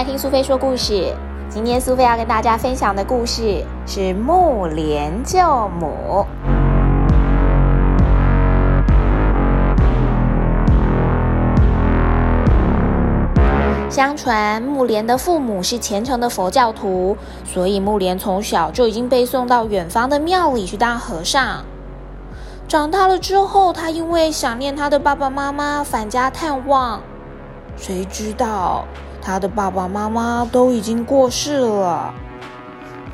来听苏菲说故事。今天苏菲要跟大家分享的故事是木莲救母。相传木莲的父母是虔诚的佛教徒，所以木莲从小就已经被送到远方的庙里去当和尚。长大了之后，他因为想念他的爸爸妈妈，返家探望。谁知道他的爸爸妈妈都已经过世了。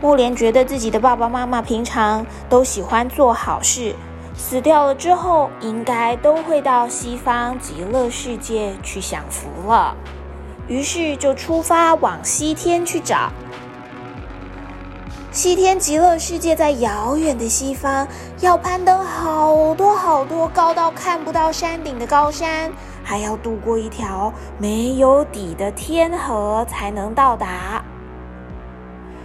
木莲觉得自己的爸爸妈妈平常都喜欢做好事，死掉了之后应该都会到西方极乐世界去享福了。于是就出发往西天去找。西天极乐世界在遥远的西方，要攀登好多好多高到看不到山顶的高山，还要渡过一条没有底的天河才能到达。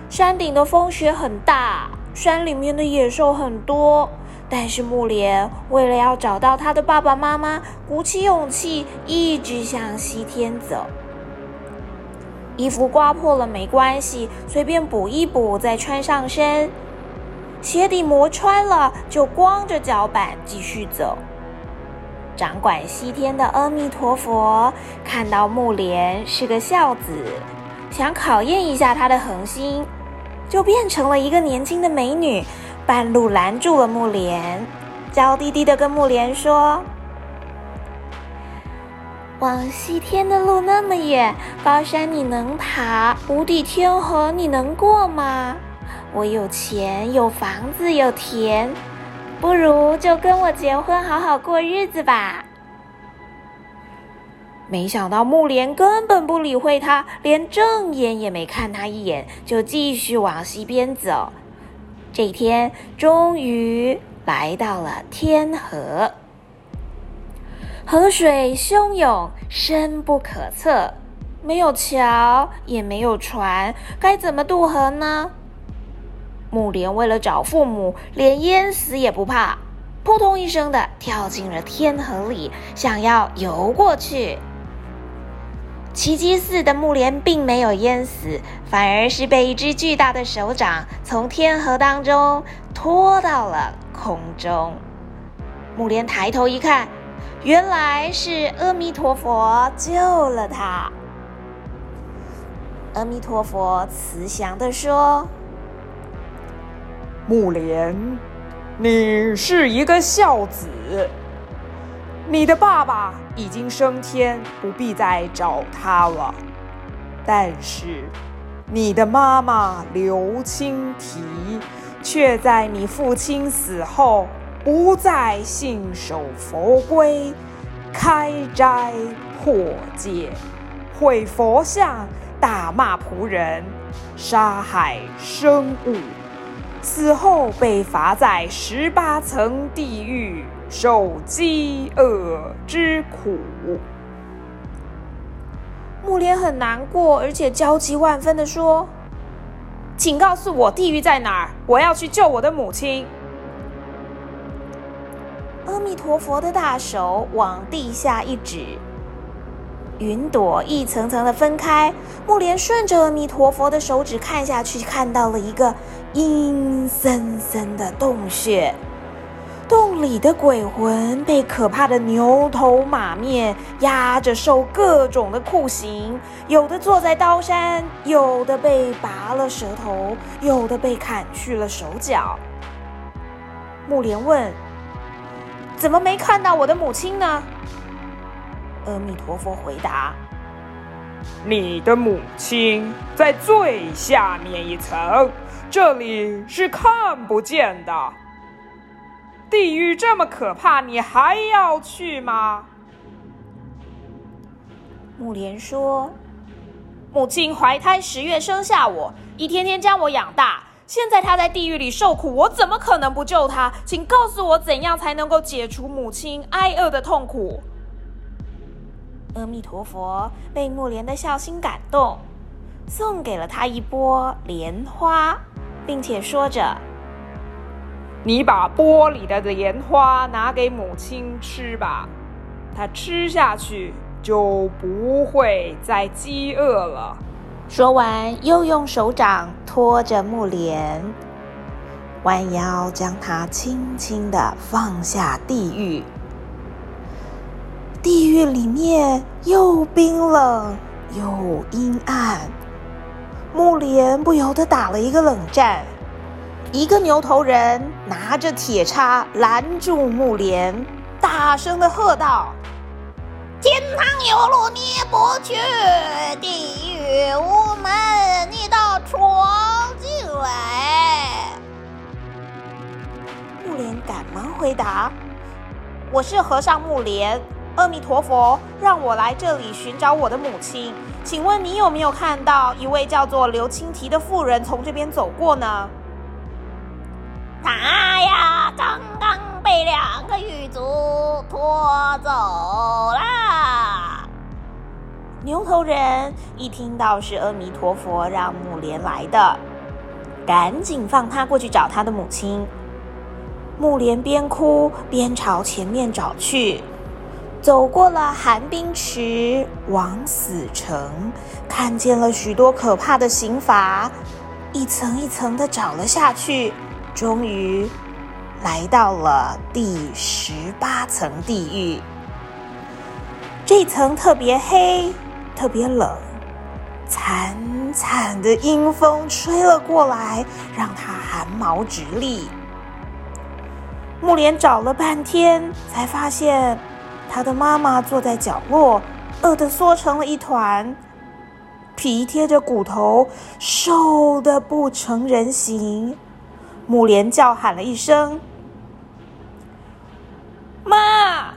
山顶的风雪很大，山里面的野兽很多，但是木莲为了要找到他的爸爸妈妈，鼓起勇气一直向西天走。衣服刮破了没关系，随便补一补再穿上身。鞋底磨穿了，就光着脚板继续走。掌管西天的阿弥陀佛看到木莲是个孝子，想考验一下他的恒心，就变成了一个年轻的美女，半路拦住了木莲，娇滴滴的跟木莲说。往西天的路那么远，高山你能爬，无底天河你能过吗？我有钱，有房子，有田，不如就跟我结婚，好好过日子吧。没想到木莲根本不理会他，连正眼也没看他一眼，就继续往西边走。这一天终于来到了天河。河水汹涌，深不可测，没有桥，也没有船，该怎么渡河呢？木莲为了找父母，连淹死也不怕，扑通一声的跳进了天河里，想要游过去。奇迹似的，木莲并没有淹死，反而是被一只巨大的手掌从天河当中拖到了空中。木莲抬头一看。原来是阿弥陀佛救了他。阿弥陀佛慈祥的说：“木莲，你是一个孝子，你的爸爸已经升天，不必再找他了。但是，你的妈妈刘青提却在你父亲死后。”不再信守佛规，开斋破戒，毁佛像，大骂仆人，杀害生物，死后被罚在十八层地狱，受饥饿之苦。木莲很难过，而且焦急万分的说：“请告诉我地狱在哪儿，我要去救我的母亲。”阿弥陀佛的大手往地下一指，云朵一层层的分开。木莲顺着阿弥陀佛的手指看下去，看到了一个阴森森的洞穴。洞里的鬼魂被可怕的牛头马面压着受各种的酷刑，有的坐在刀山，有的被拔了舌头，有的被砍去了手脚。木莲问。怎么没看到我的母亲呢？阿弥陀佛回答：“你的母亲在最下面一层，这里是看不见的。地狱这么可怕，你还要去吗？”木莲说：“母亲怀胎十月生下我，一天天将我养大。”现在她在地狱里受苦，我怎么可能不救她？请告诉我，怎样才能够解除母亲挨饿的痛苦？阿弥陀佛被木莲的孝心感动，送给了他一钵莲花，并且说着：“你把钵里的莲花拿给母亲吃吧，她吃下去就不会再饥饿了。说完，又用手掌托着木莲，弯腰将它轻轻地放下地狱。地狱里面又冰冷又阴暗，木莲不由得打了一个冷战。一个牛头人拿着铁叉拦住木莲，大声的喝道：“天堂有路你不去，地狱无门你倒闯进来。”木莲赶忙回答：“我是和尚木莲，阿弥陀佛，让我来这里寻找我的母亲。请问你有没有看到一位叫做刘青提的妇人从这边走过呢？”他呀，刚刚被两个狱卒拖走了。牛头人一听到是阿弥陀佛让木莲来的，赶紧放他过去找他的母亲。木莲边哭边朝前面找去，走过了寒冰池，往死城，看见了许多可怕的刑罚，一层一层的找了下去。终于来到了第十八层地狱，这层特别黑，特别冷，惨惨的阴风吹了过来，让他汗毛直立。木莲找了半天，才发现他的妈妈坐在角落，饿得缩成了一团，皮贴着骨头，瘦的不成人形。木莲叫喊了一声：“妈！”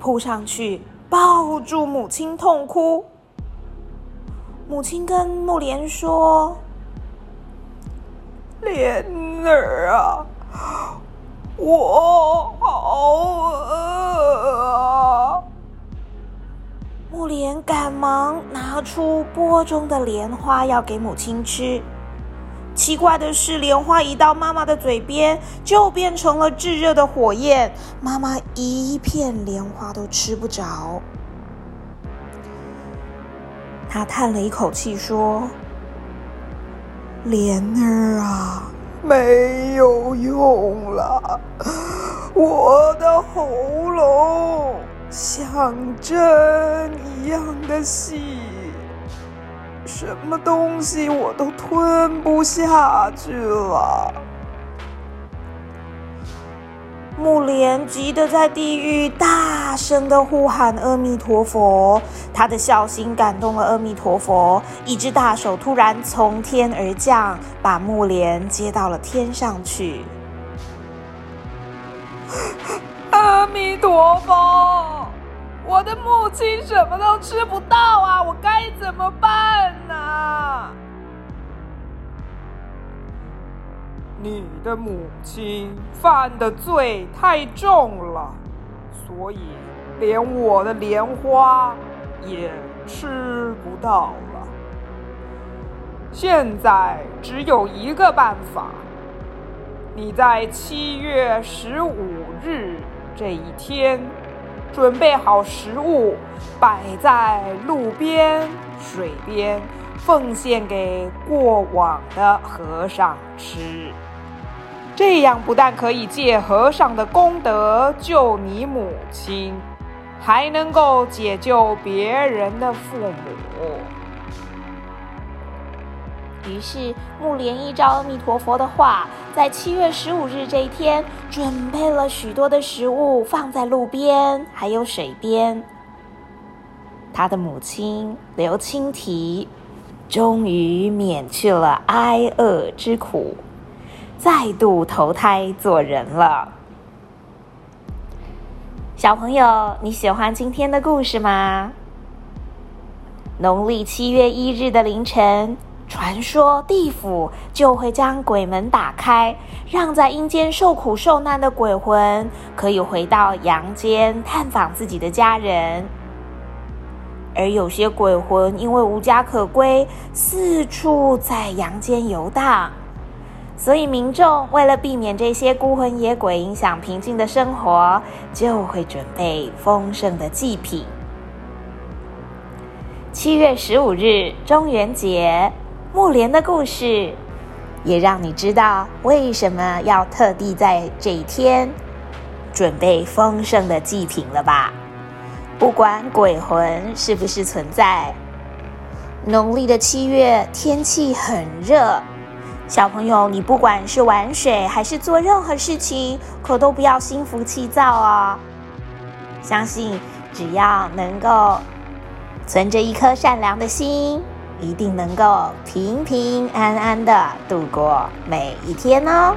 扑上去抱住母亲痛哭。母亲跟木莲说：“莲儿啊，我好饿。”木莲赶忙拿出钵中的莲花要给母亲吃。奇怪的是，莲花一到妈妈的嘴边，就变成了炙热的火焰。妈妈一片莲花都吃不着。她叹了一口气说：“莲儿啊，没有用了，我的喉咙像针一样的细。”什么东西我都吞不下去了。木莲急得在地狱大声的呼喊阿弥陀佛，他的孝心感动了阿弥陀佛，一只大手突然从天而降，把木莲接到了天上去。阿弥陀佛。我的母亲什么都吃不到啊！我该怎么办呢？你的母亲犯的罪太重了，所以连我的莲花也吃不到了。现在只有一个办法，你在七月十五日这一天。准备好食物，摆在路边、水边，奉献给过往的和尚吃。这样不但可以借和尚的功德救你母亲，还能够解救别人的父母。于是，木莲依照阿弥陀佛的话，在七月十五日这一天，准备了许多的食物，放在路边，还有水边。他的母亲刘青提，终于免去了挨饿之苦，再度投胎做人了。小朋友，你喜欢今天的故事吗？农历七月一日的凌晨。传说地府就会将鬼门打开，让在阴间受苦受难的鬼魂可以回到阳间探访自己的家人。而有些鬼魂因为无家可归，四处在阳间游荡，所以民众为了避免这些孤魂野鬼影响平静的生活，就会准备丰盛的祭品。七月十五日中元节，木莲的故事，也让你知道为什么要特地在这一天准备丰盛的祭品了吧？不管鬼魂是不是存在，农历的七月天气很热，小朋友，你不管是玩水还是做任何事情，可都不要心浮气躁哦。相信只要能够存着一颗善良的心，一定能够平平安安的度过每一天哦。